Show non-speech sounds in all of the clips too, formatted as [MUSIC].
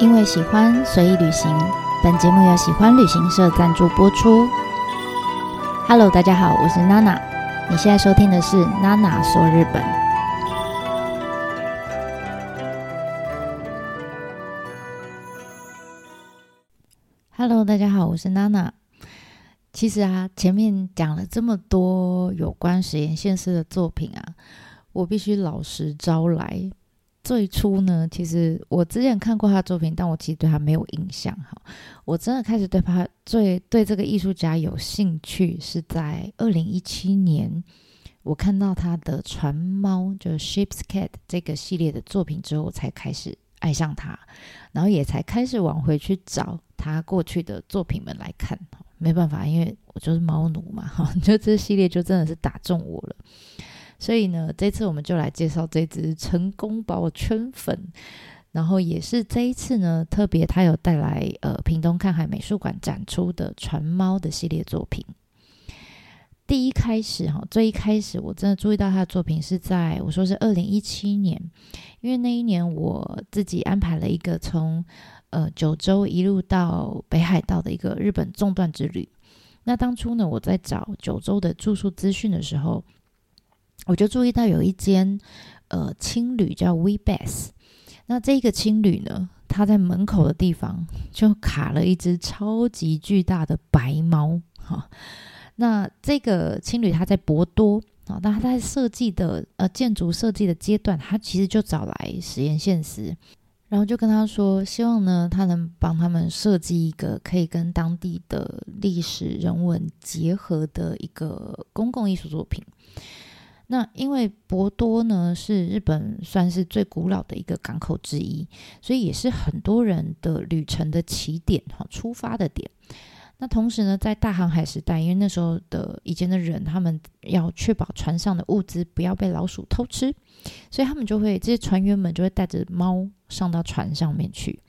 因为喜欢，随意旅行。本节目由喜欢旅行社赞助播出。Hello，大家好，我是娜娜。你现在收听的是娜娜说日本。Hello，大家好，我是娜娜。其实啊，前面讲了这么多有关矢田宪司的作品啊，我必须老实招来。最初呢，其实我之前看过他的作品，但我其实对他没有印象哈。我真的开始对他最对这个艺术家有兴趣，是在二零一七年，我看到他的船猫，就是 Ship's Cat 这个系列的作品之后，我才开始爱上他，然后也才开始往回去找他过去的作品们来看。没办法，因为我就是猫奴嘛，哈，[LAUGHS] 就这系列就真的是打中我了。所以呢，这次我们就来介绍这只成功把我圈粉，然后也是这一次呢，特别他有带来呃屏东看海美术馆展出的船猫的系列作品。第一开始哈，最一开始我真的注意到他的作品是在我说是二零一七年，因为那一年我自己安排了一个从呃九州一路到北海道的一个日本纵断之旅。那当初呢，我在找九州的住宿资讯的时候。我就注意到有一间呃青旅叫 We Bass，那这个青旅呢，它在门口的地方就卡了一只超级巨大的白猫哈。那这个青旅它在博多啊，那它在设计的呃建筑设计的阶段，它其实就找来实验现实，然后就跟他说，希望呢他能帮他们设计一个可以跟当地的历史人文结合的一个公共艺术作品。那因为博多呢是日本算是最古老的一个港口之一，所以也是很多人的旅程的起点哈，出发的点。那同时呢，在大航海时代，因为那时候的以前的人，他们要确保船上的物资不要被老鼠偷吃，所以他们就会这些船员们就会带着猫上到船上面去。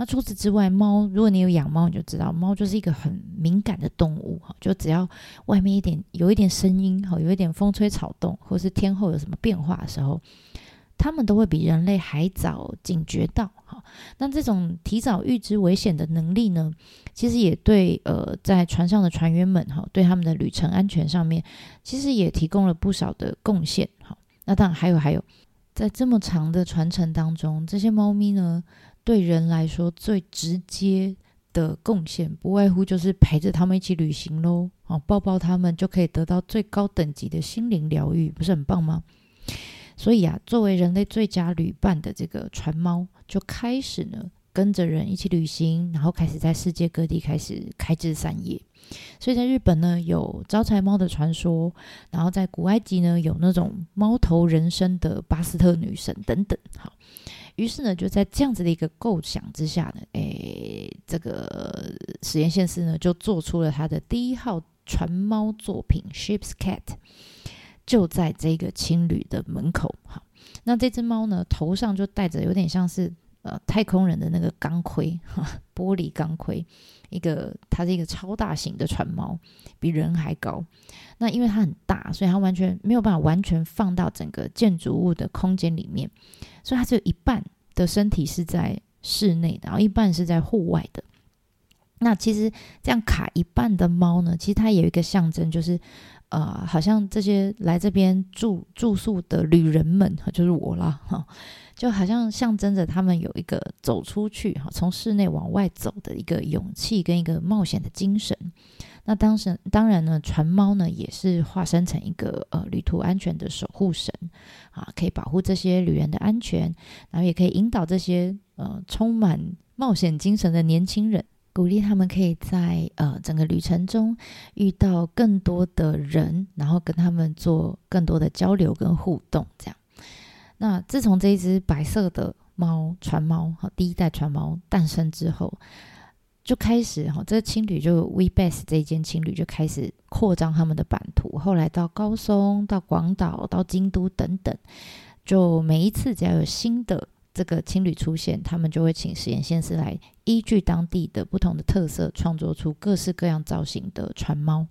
那除此之外，猫，如果你有养猫，你就知道，猫就是一个很敏感的动物哈。就只要外面一点有一点声音哈，有一点风吹草动，或是天候有什么变化的时候，它们都会比人类还早警觉到哈。那这种提早预知危险的能力呢，其实也对呃在船上的船员们哈，对他们的旅程安全上面，其实也提供了不少的贡献哈。那当然还有还有，在这么长的船程当中，这些猫咪呢，对人来说最直接的贡献，不外乎就是陪着他们一起旅行喽。啊，抱抱他们就可以得到最高等级的心灵疗愈，不是很棒吗？所以啊，作为人类最佳旅伴的这个船猫，就开始呢跟着人一起旅行，然后开始在世界各地开始开枝散叶。所以在日本呢，有招财猫的传说，然后在古埃及呢，有那种猫头人身的巴斯特女神等等。好。于是呢，就在这样子的一个构想之下呢，诶，这个实验线师呢，就做出了他的第一号船猫作品《Ship's Cat》，就在这个青旅的门口。好，那这只猫呢，头上就戴着有点像是呃太空人的那个钢盔，哈，玻璃钢盔，一个它是一个超大型的船猫，比人还高。那因为它很大，所以它完全没有办法完全放到整个建筑物的空间里面。所以它只有一半的身体是在室内的，然后一半是在户外的。那其实这样卡一半的猫呢，其实它有一个象征，就是呃，好像这些来这边住住宿的旅人们，就是我啦，哈，就好像象征着他们有一个走出去，哈，从室内往外走的一个勇气跟一个冒险的精神。那当时当然呢，船猫呢也是化身成一个呃旅途安全的守护神啊，可以保护这些旅人的安全，然后也可以引导这些呃充满冒险精神的年轻人，鼓励他们可以在呃整个旅程中遇到更多的人，然后跟他们做更多的交流跟互动。这样，那自从这一只白色的猫船猫哈第一代船猫诞生之后。就开始哈，这个青旅就 We Best 这一间青旅就开始扩张他们的版图，后来到高松、到广岛、到京都等等，就每一次只要有新的这个青旅出现，他们就会请矢田宪司来依据当地的不同的特色，创作出各式各样造型的船猫。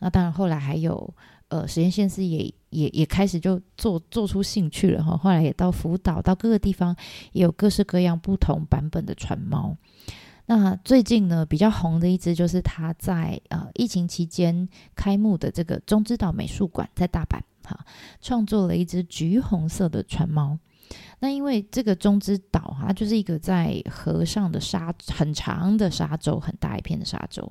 那当然后来还有呃实验先师也也也开始就做做出兴趣了哈。后来也到福岛，到各个地方也有各式各样不同版本的船猫。那最近呢，比较红的一只就是他在呃疫情期间开幕的这个中之岛美术馆，在大阪哈，创作了一只橘红色的船猫。那因为这个中之岛它就是一个在河上的沙很长的沙洲，很大一片的沙洲。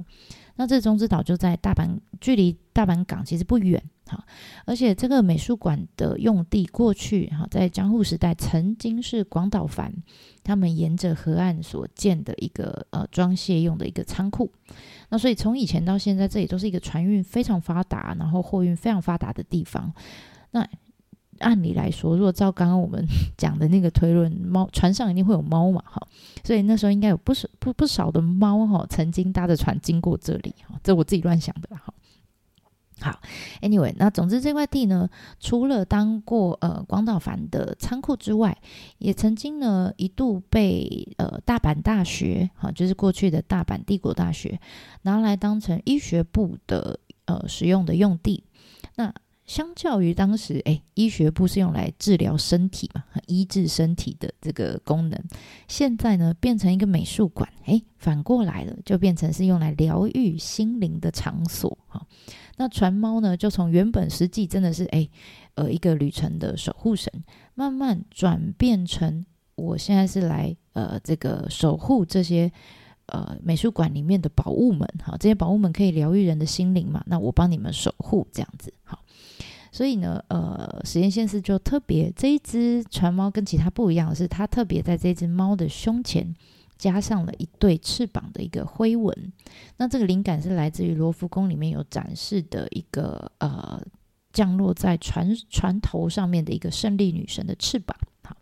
那这中之岛就在大阪，距离大阪港其实不远哈。而且这个美术馆的用地过去哈，在江户时代曾经是广岛藩他们沿着河岸所建的一个呃装卸用的一个仓库。那所以从以前到现在，这里都是一个船运非常发达，然后货运非常发达的地方。那按理来说，如果照刚刚我们 [LAUGHS] 讲的那个推论，猫船上一定会有猫嘛，哈，所以那时候应该有不少不不少的猫哈，曾经搭着船经过这里，哈，这我自己乱想的，哈。好，Anyway，那总之这块地呢，除了当过呃广岛藩的仓库之外，也曾经呢一度被呃大阪大学，哈，就是过去的大阪帝国大学拿来当成医学部的呃使用的用地，那。相较于当时，哎，医学部是用来治疗身体嘛，医治身体的这个功能，现在呢变成一个美术馆，哎，反过来了，就变成是用来疗愈心灵的场所哈。那船猫呢，就从原本实际真的是哎，呃，一个旅程的守护神，慢慢转变成我现在是来呃这个守护这些呃美术馆里面的宝物们哈，这些宝物们可以疗愈人的心灵嘛，那我帮你们守护这样子好。所以呢，呃，实验线师就特别这一只船猫跟其他不一样的是，它特别在这只猫的胸前加上了一对翅膀的一个灰纹。那这个灵感是来自于罗浮宫里面有展示的一个呃降落在船船头上面的一个胜利女神的翅膀。好，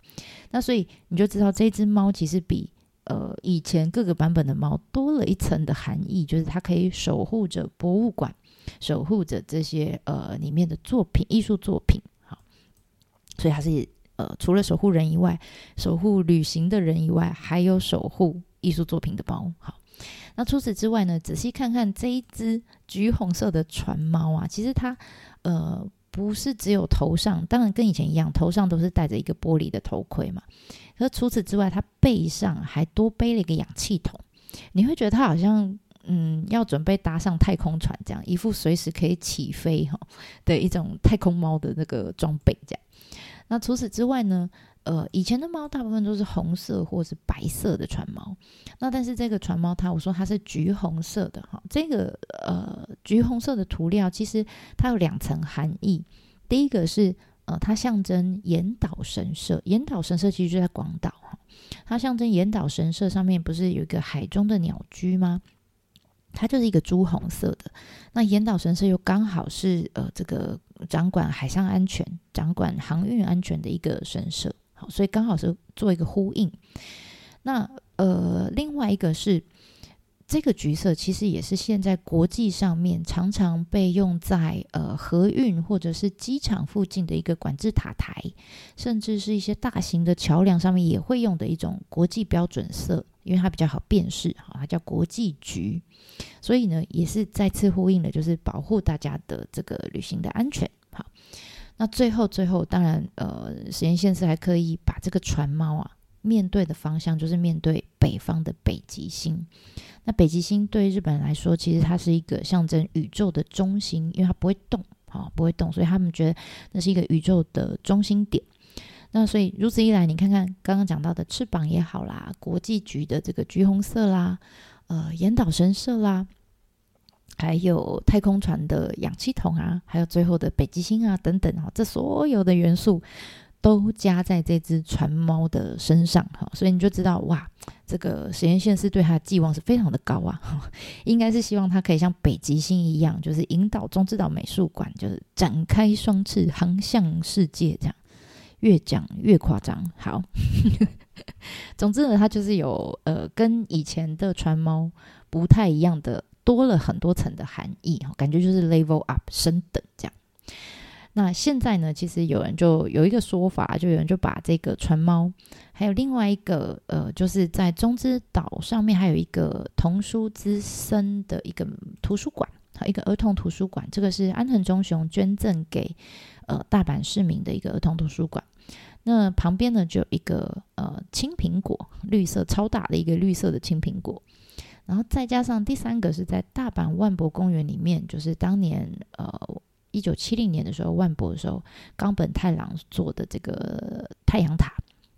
那所以你就知道这只猫其实比呃以前各个版本的猫多了一层的含义，就是它可以守护着博物馆。守护着这些呃里面的作品、艺术作品，好，所以还是呃除了守护人以外，守护旅行的人以外，还有守护艺术作品的猫。好，那除此之外呢，仔细看看这一只橘红色的船猫啊，其实它呃不是只有头上，当然跟以前一样，头上都是戴着一个玻璃的头盔嘛。可除此之外，它背上还多背了一个氧气筒，你会觉得它好像。嗯，要准备搭上太空船，这样一副随时可以起飞哈的一种太空猫的那个装备，这样。那除此之外呢，呃，以前的猫大部分都是红色或是白色的船猫，那但是这个船猫它，我说它是橘红色的哈，这个呃橘红色的涂料其实它有两层含义，第一个是呃它象征岩岛神社，岩岛神社其实就在广岛哈，它象征岩岛神社上面不是有一个海中的鸟居吗？它就是一个朱红色的，那岩岛神社又刚好是呃这个掌管海上安全、掌管航运安全的一个神社，好，所以刚好是做一个呼应。那呃，另外一个是这个橘色，其实也是现在国际上面常常被用在呃河运或者是机场附近的一个管制塔台，甚至是一些大型的桥梁上面也会用的一种国际标准色。因为它比较好辨识，哈，它叫国际橘，所以呢，也是再次呼应了，就是保护大家的这个旅行的安全，好。那最后，最后，当然，呃，实验线是还可以把这个船猫啊，面对的方向就是面对北方的北极星。那北极星对日本人来说，其实它是一个象征宇宙的中心，因为它不会动，好，不会动，所以他们觉得那是一个宇宙的中心点。那所以如此一来，你看看刚刚讲到的翅膀也好啦，国际局的这个橘红色啦，呃，岩岛神社啦，还有太空船的氧气筒啊，还有最后的北极星啊等等哈，这所有的元素都加在这只船猫的身上哈，所以你就知道哇，这个实验线是对它的寄望是非常的高啊，[LAUGHS] 应该是希望它可以像北极星一样，就是引导中之岛美术馆，就是展开双翅航向世界这样。越讲越夸张，好，[LAUGHS] 总之呢，它就是有呃，跟以前的船猫不太一样的，多了很多层的含义，感觉就是 level up 升等这样。那现在呢，其实有人就有一个说法，就有人就把这个船猫，还有另外一个呃，就是在中之岛上面还有一个童书之森的一个图书馆，一个儿童图书馆，这个是安藤忠雄捐赠给呃大阪市民的一个儿童图书馆。那旁边呢，就有一个呃青苹果，绿色超大的一个绿色的青苹果。然后再加上第三个是在大阪万博公园里面，就是当年呃一九七零年的时候万博的时候，冈本太郎做的这个太阳塔。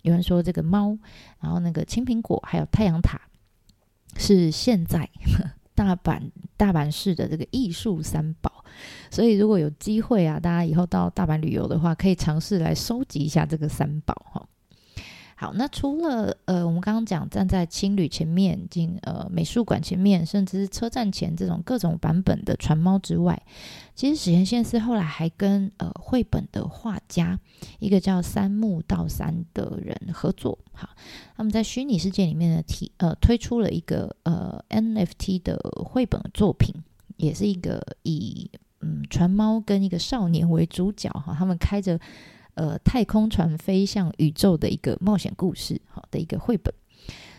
有人说这个猫，然后那个青苹果，还有太阳塔，是现在 [LAUGHS] 大阪大阪市的这个艺术三宝。所以如果有机会啊，大家以后到大阪旅游的话，可以尝试来收集一下这个三宝哈。好，那除了呃，我们刚刚讲站在青旅前面，进呃美术馆前面，甚至是车站前这种各种版本的船猫之外，其实史岩宪司后来还跟呃绘本的画家一个叫三木道三的人合作，好，他们在虚拟世界里面的提呃推出了一个呃 NFT 的绘本作品，也是一个以嗯船猫跟一个少年为主角哈，他们开着。呃，太空船飞向宇宙的一个冒险故事，好的一个绘本。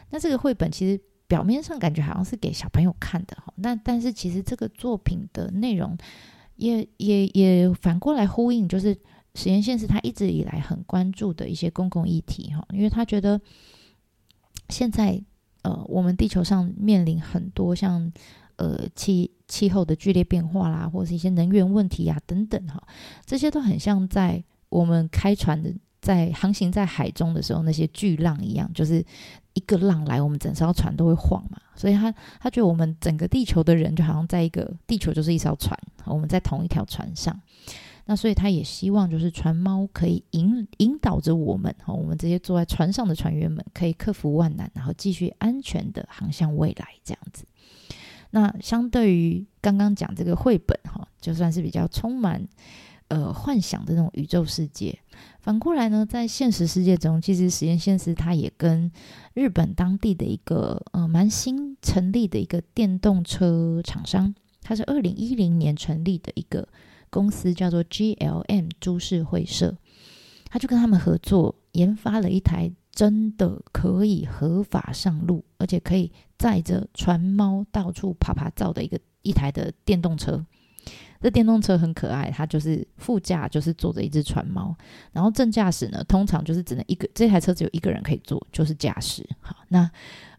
那这个绘本其实表面上感觉好像是给小朋友看的哈，那但是其实这个作品的内容也也也反过来呼应，就是实验线是他一直以来很关注的一些公共议题哈，因为他觉得现在呃，我们地球上面临很多像呃气气候的剧烈变化啦，或者是一些能源问题啊等等哈，这些都很像在。我们开船的在航行在海中的时候，那些巨浪一样，就是一个浪来，我们整艘船都会晃嘛。所以他他觉得我们整个地球的人就好像在一个地球就是一艘船，我们在同一条船上。那所以他也希望就是船猫可以引引导着我们，哈，我们这些坐在船上的船员们可以克服万难，然后继续安全的航向未来这样子。那相对于刚刚讲这个绘本，哈，就算是比较充满。呃，幻想的那种宇宙世界。反过来呢，在现实世界中，其实实验现实他也跟日本当地的一个呃蛮新成立的一个电动车厂商，他是二零一零年成立的一个公司，叫做 GLM 株式会社。他就跟他们合作，研发了一台真的可以合法上路，而且可以载着船猫到处爬爬照的一个一台的电动车。这电动车很可爱，它就是副驾就是坐着一只船猫，然后正驾驶呢，通常就是只能一个，这台车只有一个人可以坐，就是驾驶。好，那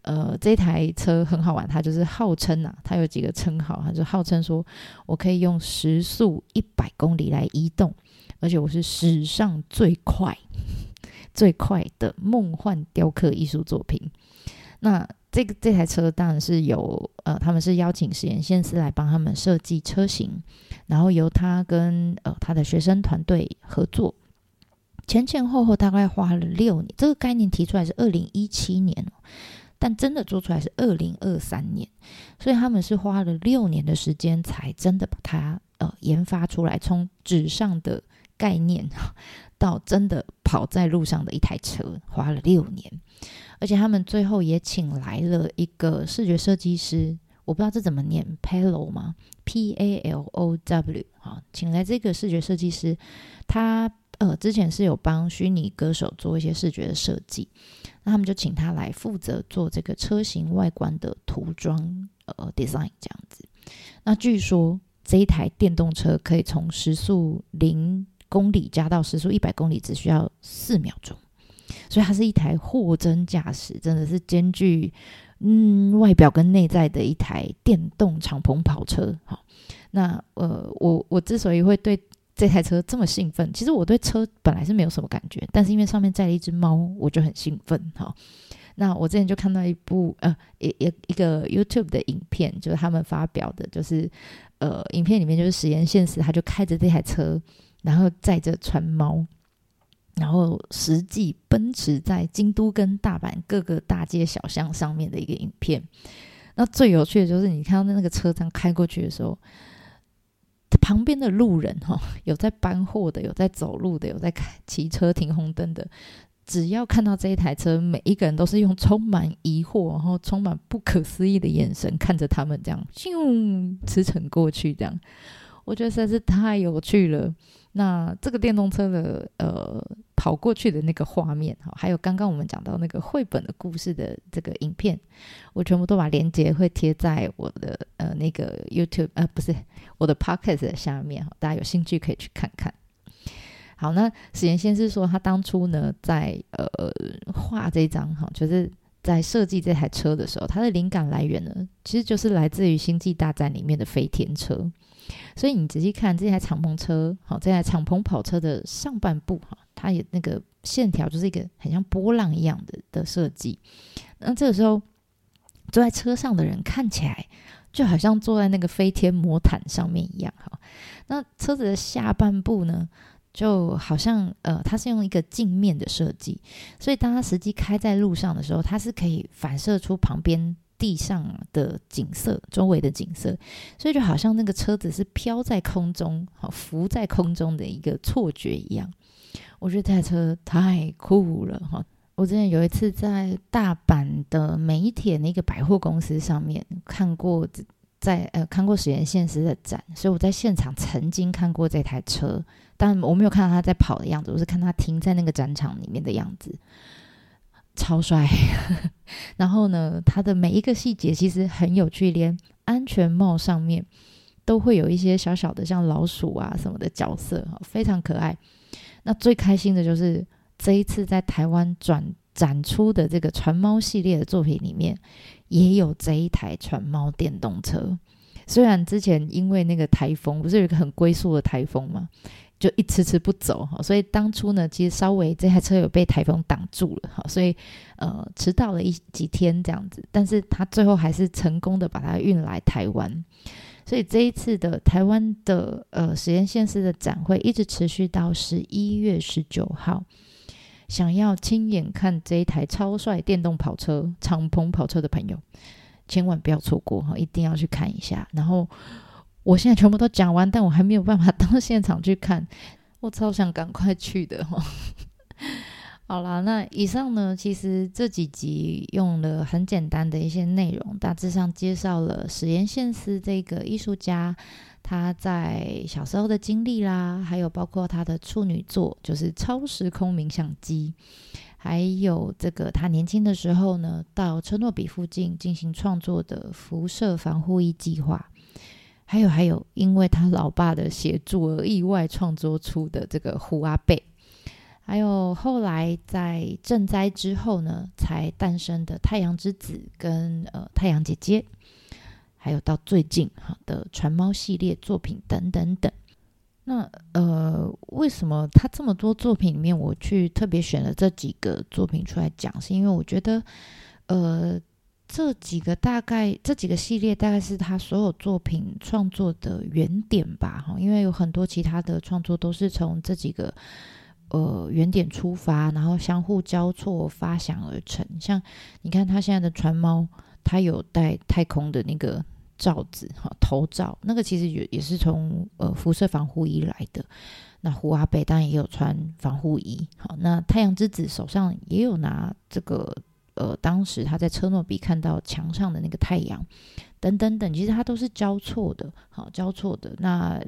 呃这台车很好玩，它就是号称啊，它有几个称号，它就号称说我可以用时速一百公里来移动，而且我是史上最快 [LAUGHS] 最快的梦幻雕刻艺术作品。那这个这台车当然是有呃，他们是邀请史岩宪司来帮他们设计车型，然后由他跟呃他的学生团队合作，前前后后大概花了六年。这个概念提出来是二零一七年，但真的做出来是二零二三年，所以他们是花了六年的时间才真的把它呃研发出来，从纸上的概念 [LAUGHS] 到真的跑在路上的一台车，花了六年。而且他们最后也请来了一个视觉设计师，我不知道这怎么念，Palo 吗？P A L O W 啊，请来这个视觉设计师，他呃之前是有帮虚拟歌手做一些视觉的设计，那他们就请他来负责做这个车型外观的涂装呃 design 这样子。那据说这一台电动车可以从时速零公里加到时速一百公里只需要四秒钟。所以它是一台货真价实，真的是兼具嗯外表跟内在的一台电动敞篷跑车。好，那呃我我之所以会对这台车这么兴奋，其实我对车本来是没有什么感觉，但是因为上面载了一只猫，我就很兴奋。好，那我之前就看到一部呃一一一个 YouTube 的影片，就是他们发表的，就是呃影片里面就是实验现实，他就开着这台车，然后载着船猫。然后实际奔驰在京都跟大阪各个大街小巷上面的一个影片，那最有趣的就是你看到那个车这样开过去的时候，旁边的路人哈，有在搬货的，有在走路的，有在开骑车停红灯的，只要看到这一台车，每一个人都是用充满疑惑，然后充满不可思议的眼神看着他们这样咻驰骋过去，这样，我觉得实在是太有趣了。那这个电动车的呃跑过去的那个画面哈，还有刚刚我们讲到那个绘本的故事的这个影片，我全部都把链接会贴在我的呃那个 YouTube 呃不是我的 Podcast 下面哈，大家有兴趣可以去看看。好，那史岩先生说他当初呢在呃画这张哈，就是在设计这台车的时候，它的灵感来源呢，其实就是来自于《星际大战》里面的飞天车。所以你仔细看这台敞篷车，好，这台敞篷跑车的上半部，哈，它有那个线条，就是一个很像波浪一样的的设计。那这个时候坐在车上的人看起来就好像坐在那个飞天魔毯上面一样，哈。那车子的下半部呢，就好像呃，它是用一个镜面的设计，所以当它实际开在路上的时候，它是可以反射出旁边。地上的景色，周围的景色，所以就好像那个车子是飘在空中，好浮在空中的一个错觉一样。我觉得这台车太酷了哈！我之前有一次在大阪的梅铁那个百货公司上面看过，在呃看过实验现实的展，所以我在现场曾经看过这台车，但我没有看到他在跑的样子，我是看他停在那个展场里面的样子。超帅，[LAUGHS] 然后呢，他的每一个细节其实很有趣，连安全帽上面都会有一些小小的像老鼠啊什么的角色，非常可爱。那最开心的就是这一次在台湾转展出的这个船猫系列的作品里面，也有这一台船猫电动车。虽然之前因为那个台风，不是有一个很龟速的台风吗？就一迟迟不走哈，所以当初呢，其实稍微这台车有被台风挡住了哈，所以呃迟到了一几天这样子，但是他最后还是成功的把它运来台湾，所以这一次的台湾的呃实验线式的展会一直持续到十一月十九号，想要亲眼看这一台超帅电动跑车敞篷跑车的朋友，千万不要错过哈，一定要去看一下，然后。我现在全部都讲完，但我还没有办法到现场去看，[LAUGHS] 我超想赶快去的哈。[LAUGHS] 好啦，那以上呢，其实这几集用了很简单的一些内容，大致上介绍了矢田宪司这个艺术家他在小时候的经历啦，还有包括他的处女作就是超时空冥想机，还有这个他年轻的时候呢，到车诺比附近进行创作的辐射防护衣计划。还有还有，因为他老爸的协助而意外创作出的这个胡阿贝，还有后来在赈灾之后呢，才诞生的太阳之子跟呃太阳姐姐，还有到最近哈的船猫系列作品等等等。那呃，为什么他这么多作品里面，我去特别选了这几个作品出来讲？是因为我觉得呃。这几个大概这几个系列大概是他所有作品创作的原点吧，哈，因为有很多其他的创作都是从这几个呃原点出发，然后相互交错发想而成。像你看他现在的船猫，他有带太空的那个罩子哈，头罩，那个其实也也是从呃辐射防护衣来的。那胡阿贝当然也有穿防护衣，好，那太阳之子手上也有拿这个。呃，当时他在车诺比看到墙上的那个太阳，等等等，其实它都是交错的，好交错的，那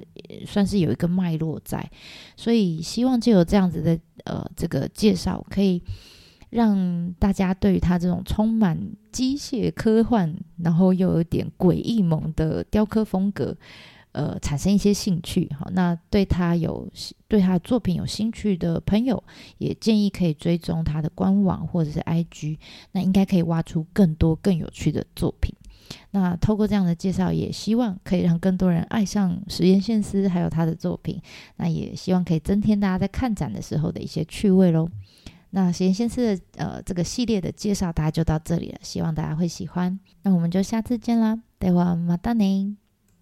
算是有一个脉络在，所以希望就有这样子的呃这个介绍，可以让大家对于他这种充满机械科幻，然后又有点诡异萌的雕刻风格。呃，产生一些兴趣，好，那对他有对他的作品有兴趣的朋友，也建议可以追踪他的官网或者是 IG，那应该可以挖出更多更有趣的作品。那透过这样的介绍，也希望可以让更多人爱上矢田宪司还有他的作品。那也希望可以增添大家在看展的时候的一些趣味喽。那矢田宪司的呃这个系列的介绍，大家就到这里了，希望大家会喜欢。那我们就下次见啦，ではまたね。